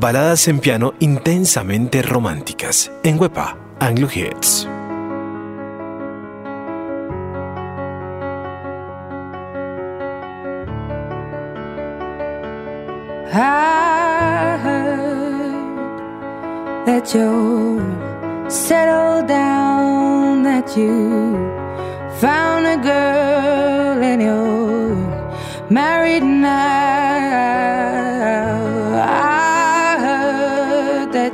Baladas en piano intensamente románticas en Wepa Anglo Hits. I heard that you're settled down, that you found a girl and you're married now.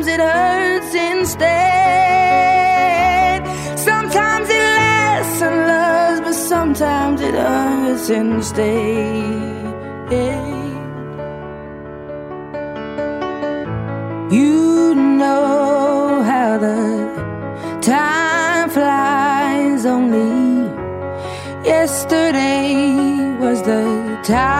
Sometimes it hurts instead. Sometimes it lasts and loves, but sometimes it hurts instead. You know how the time flies only. Yesterday was the time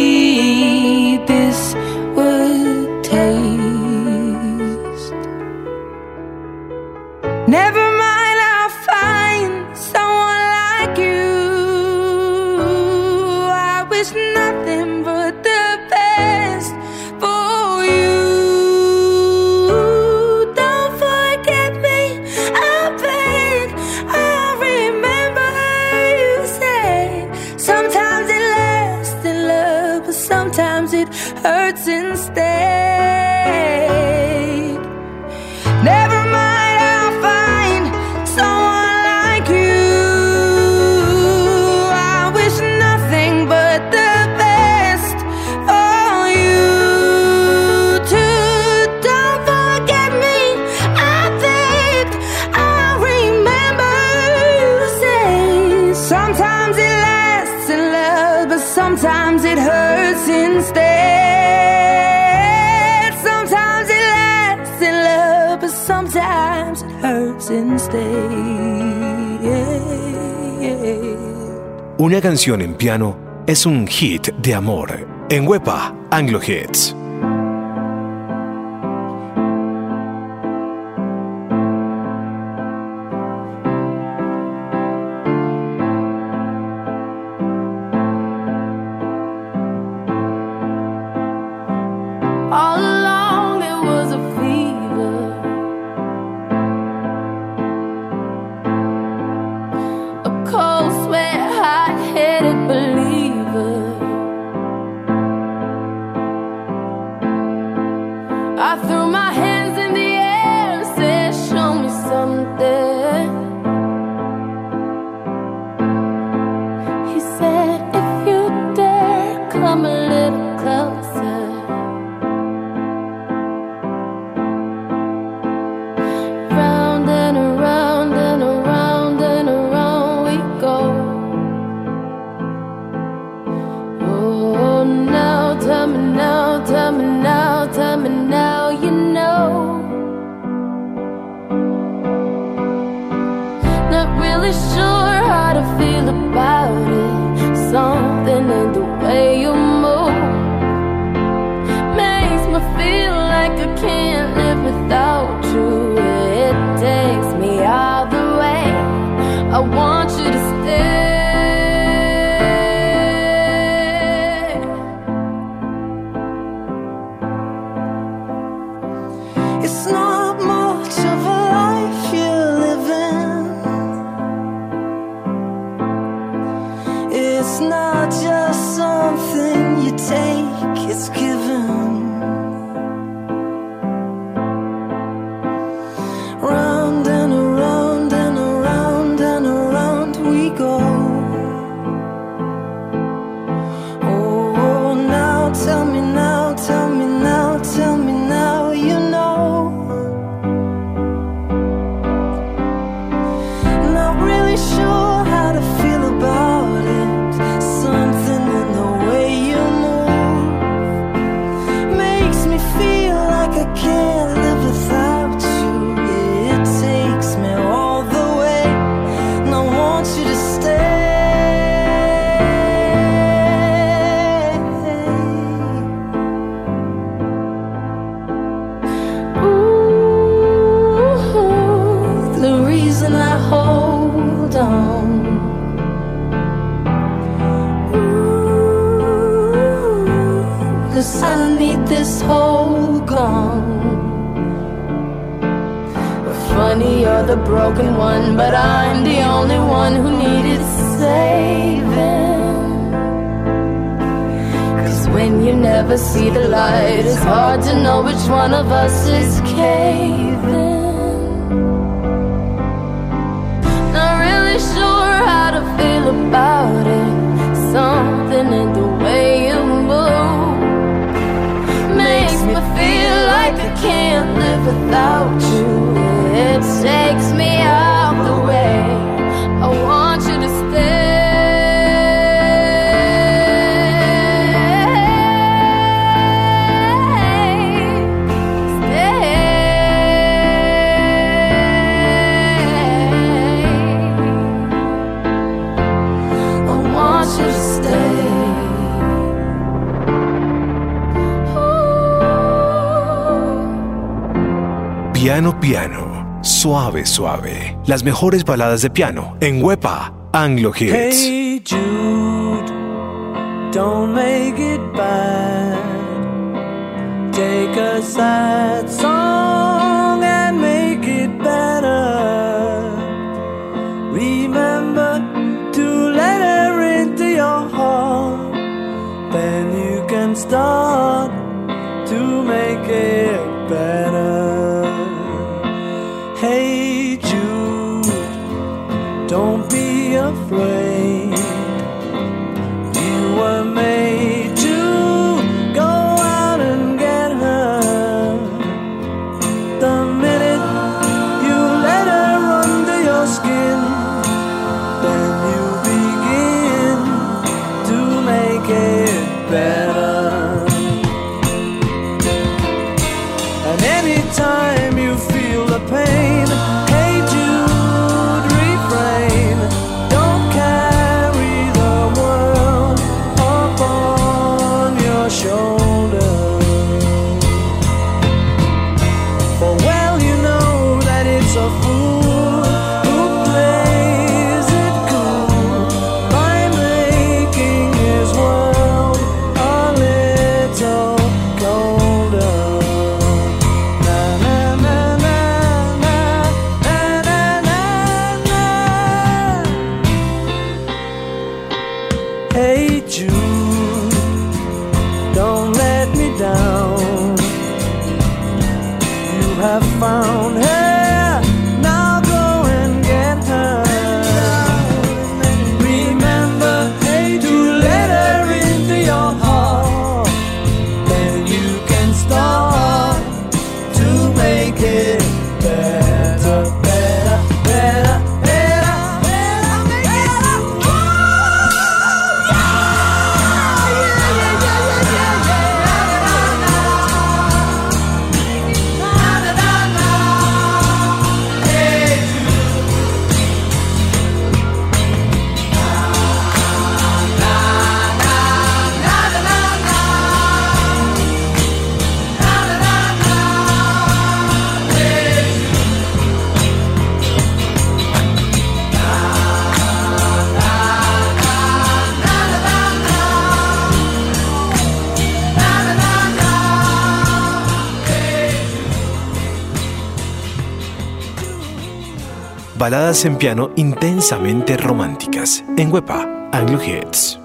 Una canción en piano es un hit de amor en Wepa Anglo Hits. the piano. Suave, suave. Las mejores baladas de piano en Wepa Anglo Hits. Baladas en piano intensamente románticas. En Wepa, Anglo Hits.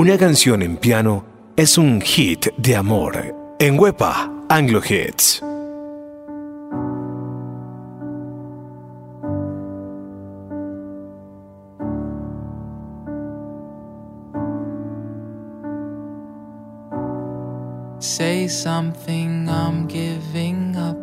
Una canción en piano es un hit de amor. En Wepa, Anglo Hits. Say something, I'm giving up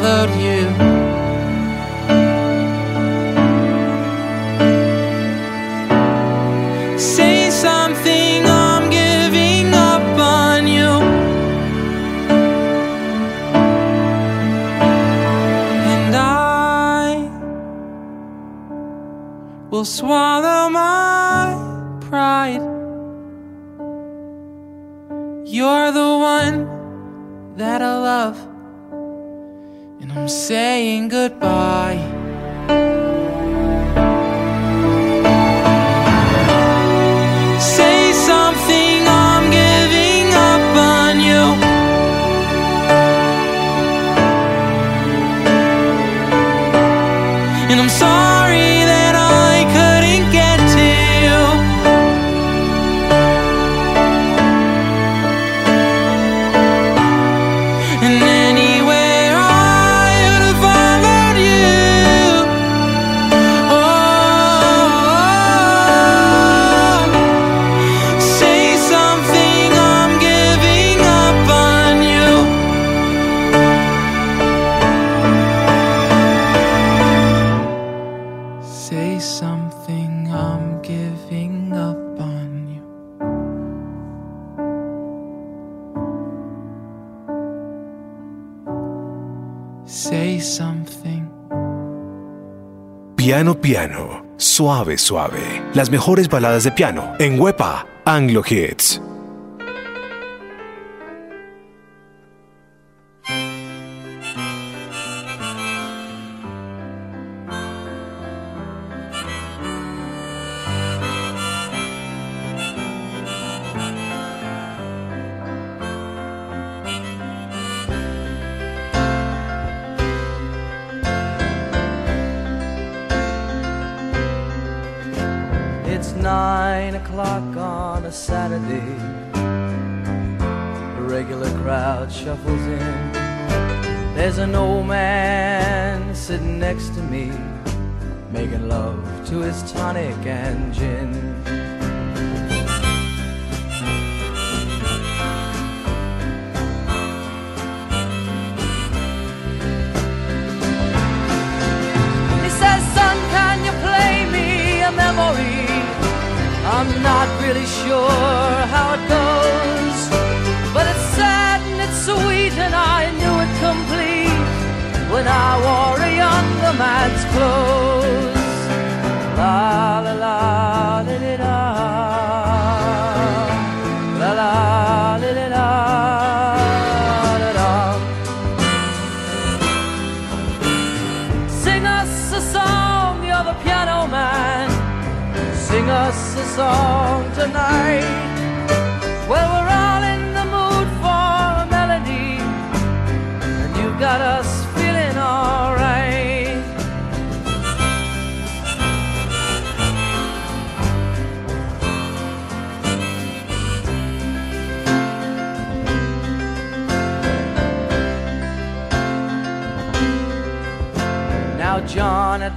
bothered you. goodbye. Piano Piano, Suave Suave, las mejores baladas de piano en Wepa Anglo Hits.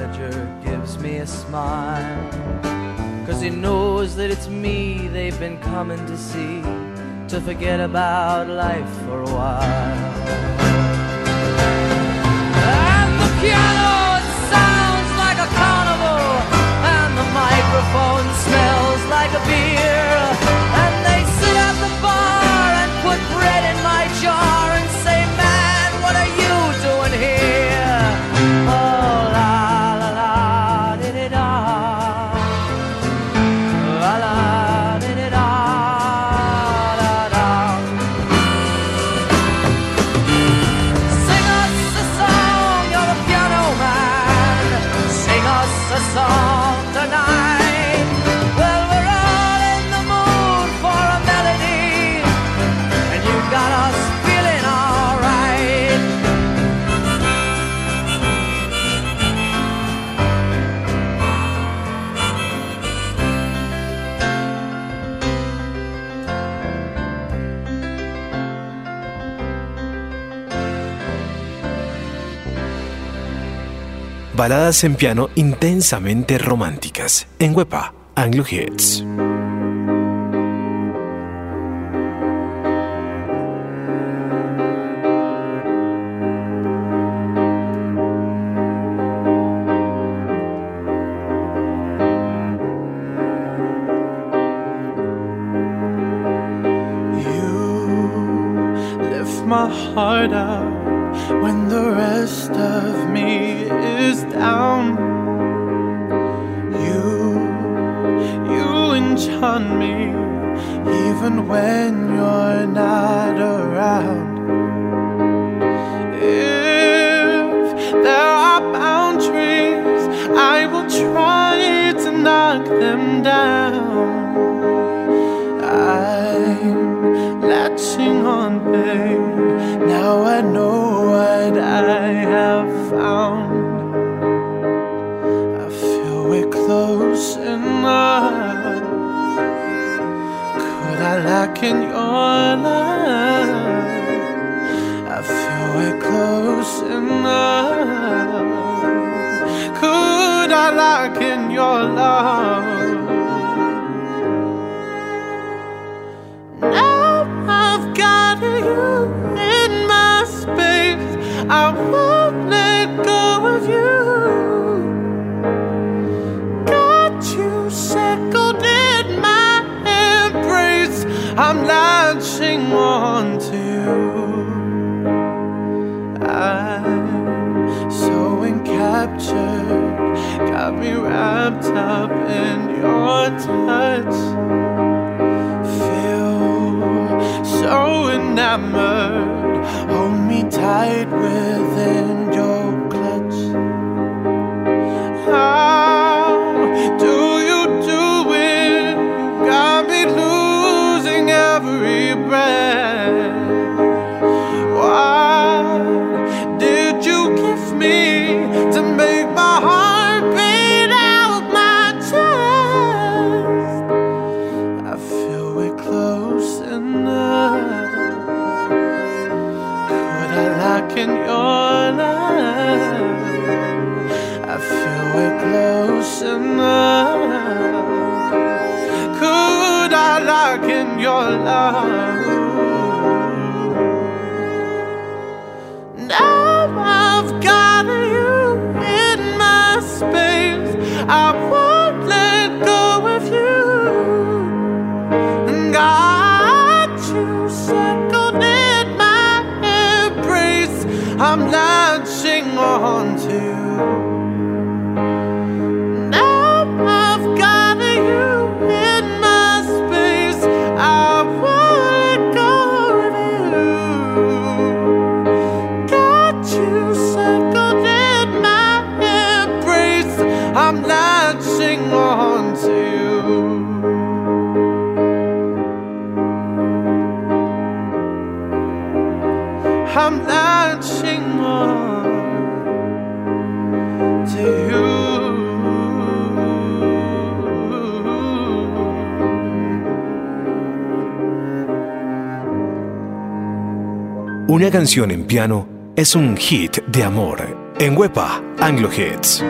Manager gives me a smile. Cause he knows that it's me they've been coming to see, to forget about life for a while. And the piano sounds like a carnival, and the microphone smells like a beer. And they sit at the bar and put bread in my jar Baladas en piano intensamente románticas. En Wepa, Anglo Hits. My heart up when the rest of me is down. You, you enchant me even when you're not around. In your life. I feel we're close enough. Could I lack in your love? Hold me tight within your clutch. I love. Una canción en piano es un hit de amor en Wepa Anglo Hits.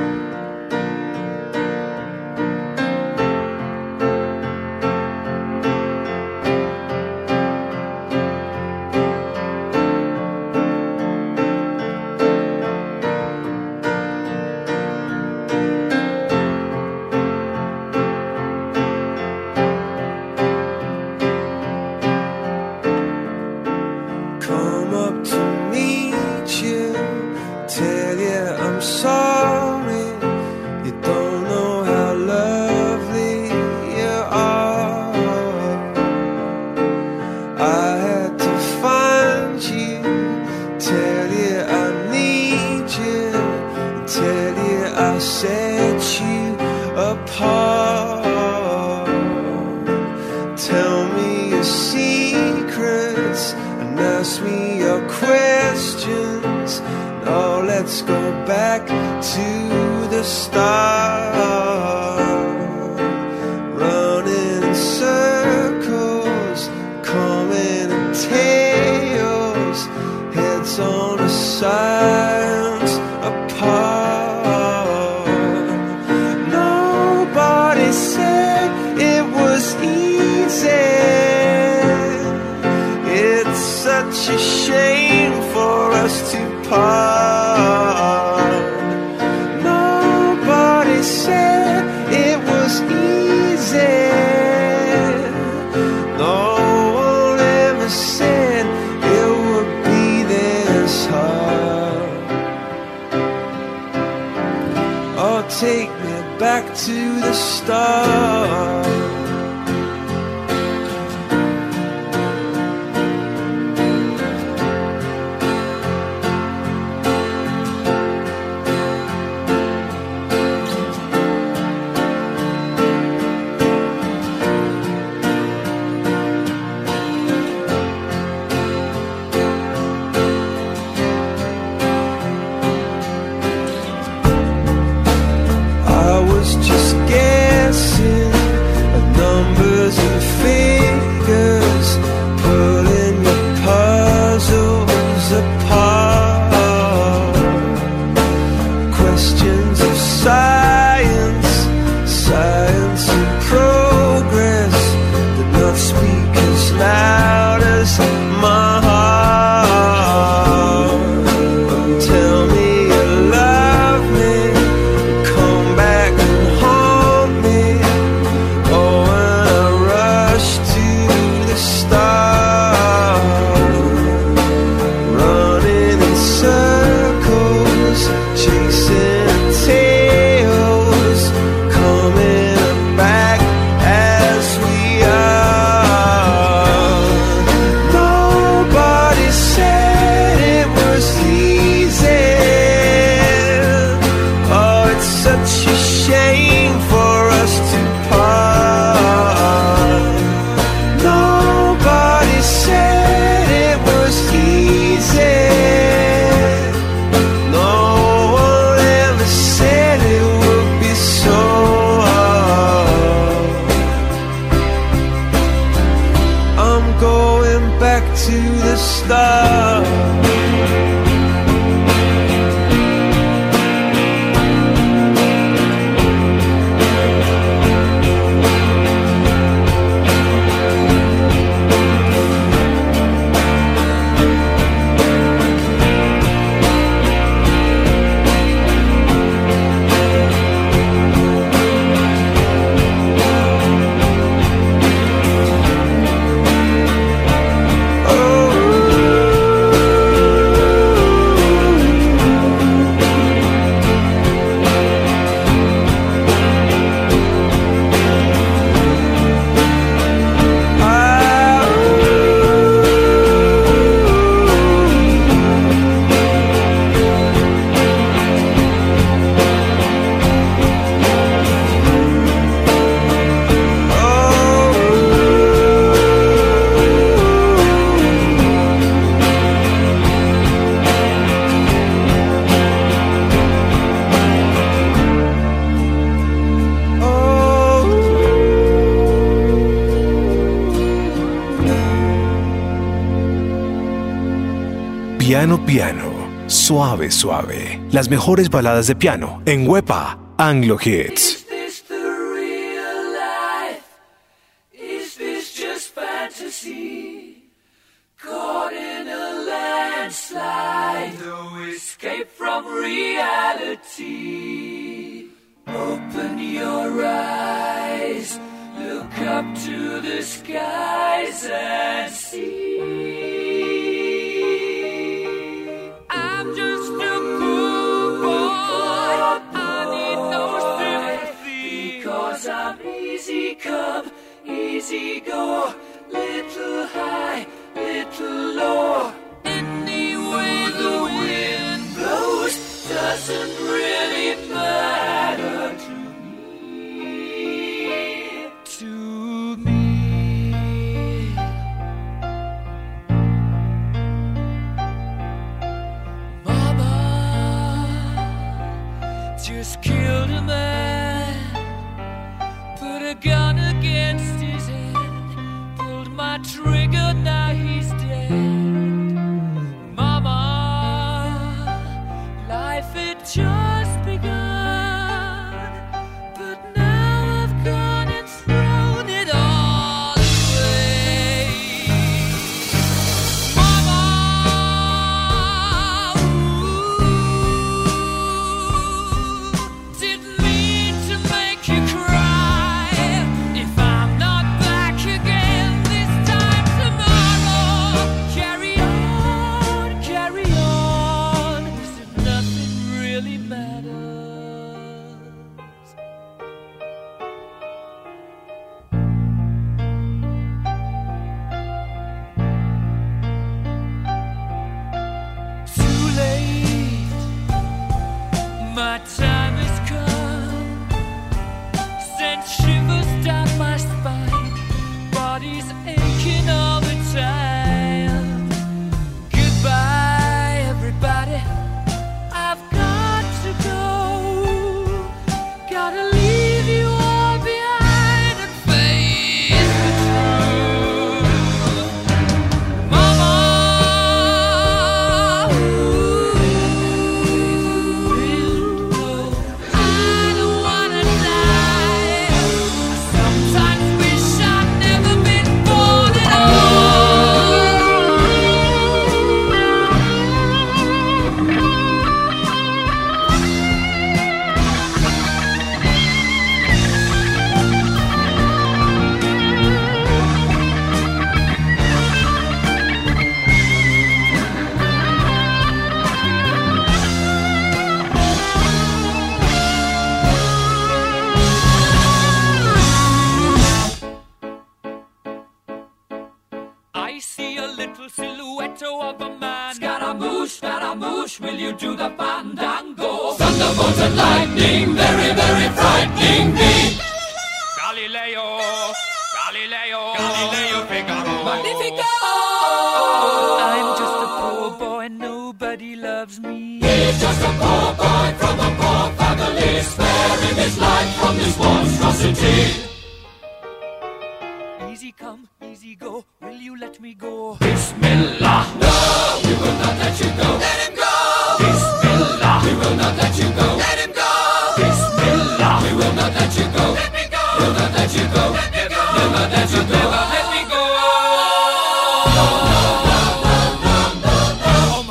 minutes on a silence apart. Nobody said it was easy. It's such a shame for us to part. star. piano. Suave, suave. Las mejores baladas de piano en Wepa Anglo Hits.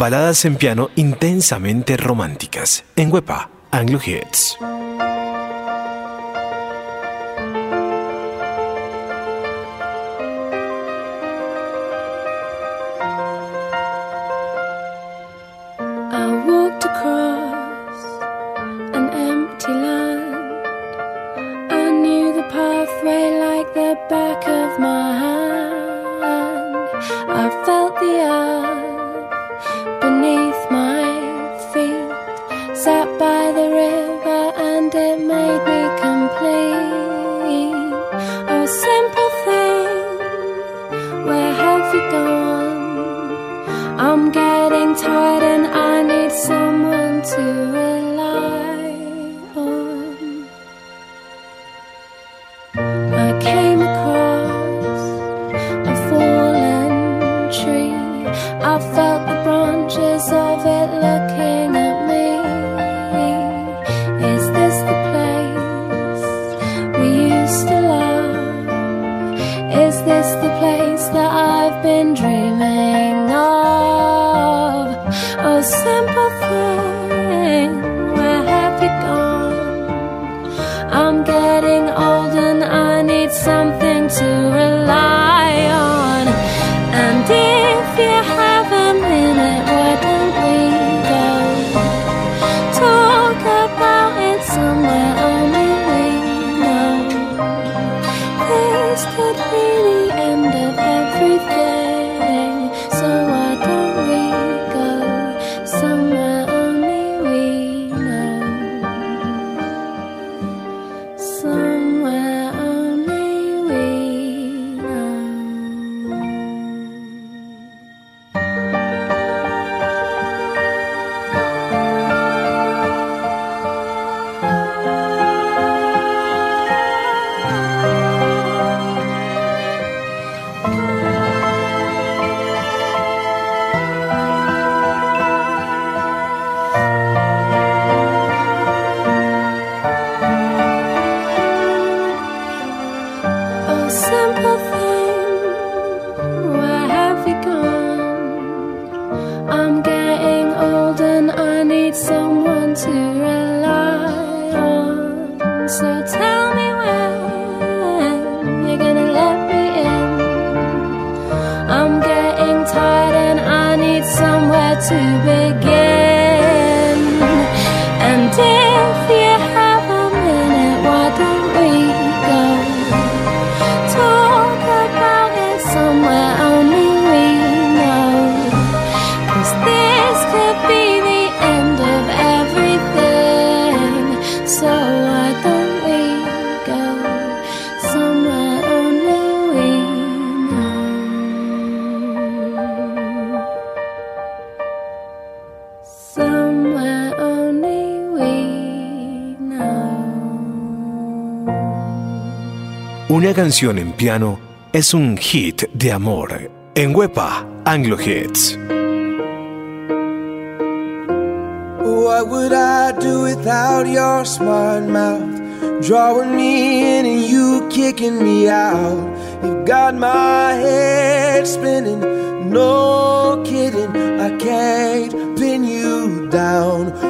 Baladas en piano intensamente románticas. En Wepa, Anglo Hits. this the place that I've been dreaming? 最袂记。Una canción en piano es un hit de amor. En Wepa, Anglo Hits. What would I do without your smart mouth? Drawing me in and you kicking me out. You've got my head spinning, no kidding. I can't pin you down.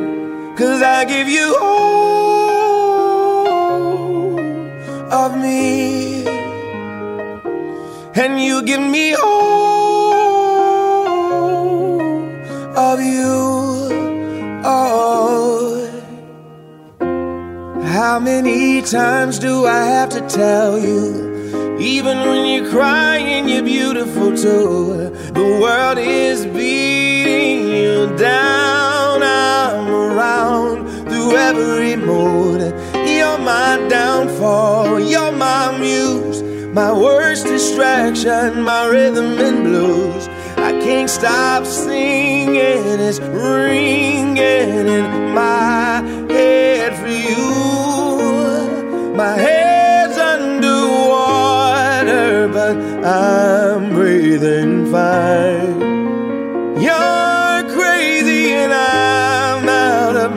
Cause I give you all of me, and you give me all of you. Oh, how many times do I have to tell you? Even when you're crying, you're beautiful too. The world is beating you down. Through every mood. You're my downfall, you're my muse, my worst distraction, my rhythm and blues. I can't stop singing, it's ringing in my head for you. My head's underwater, but I'm breathing fine.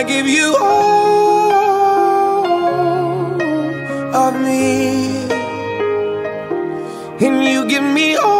I give you all of me. And you give me all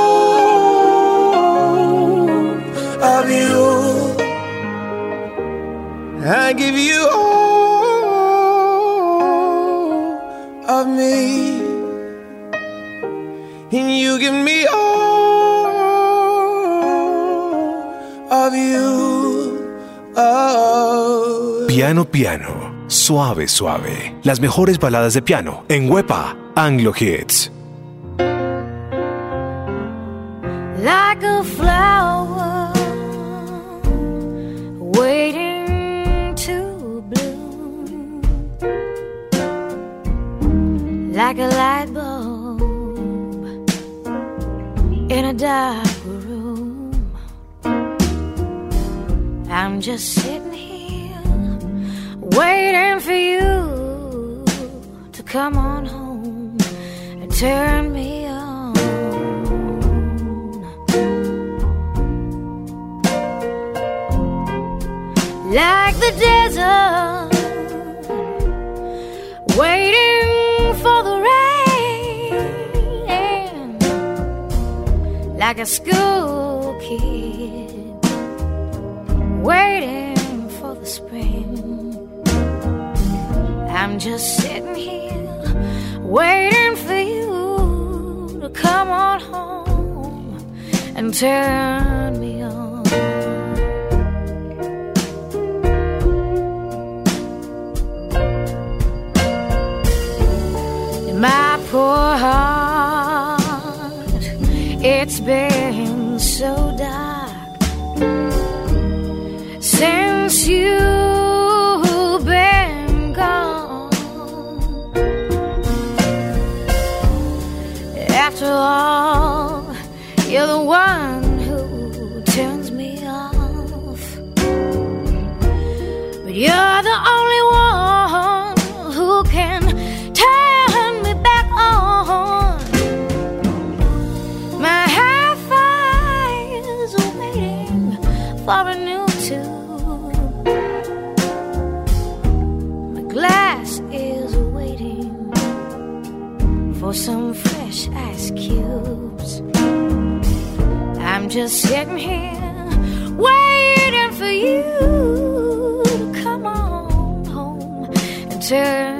I give you all of me. And you give me all of you. Oh. Piano Piano, suave suave. Las mejores baladas de piano en Wepa Anglo Hits. like a flower like a light bulb in a dark room. I'm just sitting here waiting for you to come on home and turn me on. like the desert, waiting like a school kid, waiting for the spring. I'm just sitting here, waiting for you to come on home and turn me on. my poor heart. Been so for some fresh ice cubes. I'm just sitting here waiting for you to come on home and turn